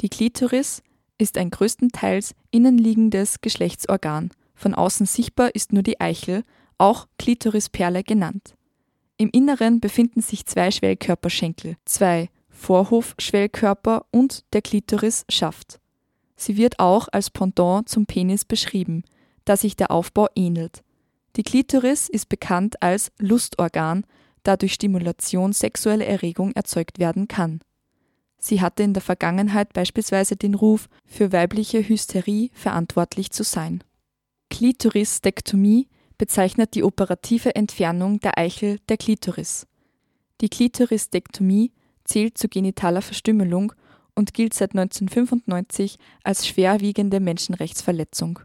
Die Klitoris ist ein größtenteils innenliegendes Geschlechtsorgan. Von außen sichtbar ist nur die Eichel, auch Klitorisperle genannt. Im Inneren befinden sich zwei Schwellkörperschenkel, zwei Vorhofschwellkörper und der Klitorisschaft. Sie wird auch als Pendant zum Penis beschrieben, da sich der Aufbau ähnelt. Die Klitoris ist bekannt als Lustorgan, da durch Stimulation sexuelle Erregung erzeugt werden kann. Sie hatte in der Vergangenheit beispielsweise den Ruf, für weibliche Hysterie verantwortlich zu sein. Klitoristektomie bezeichnet die operative Entfernung der Eichel der Klitoris. Die Klitoristektomie zählt zu genitaler Verstümmelung und gilt seit 1995 als schwerwiegende Menschenrechtsverletzung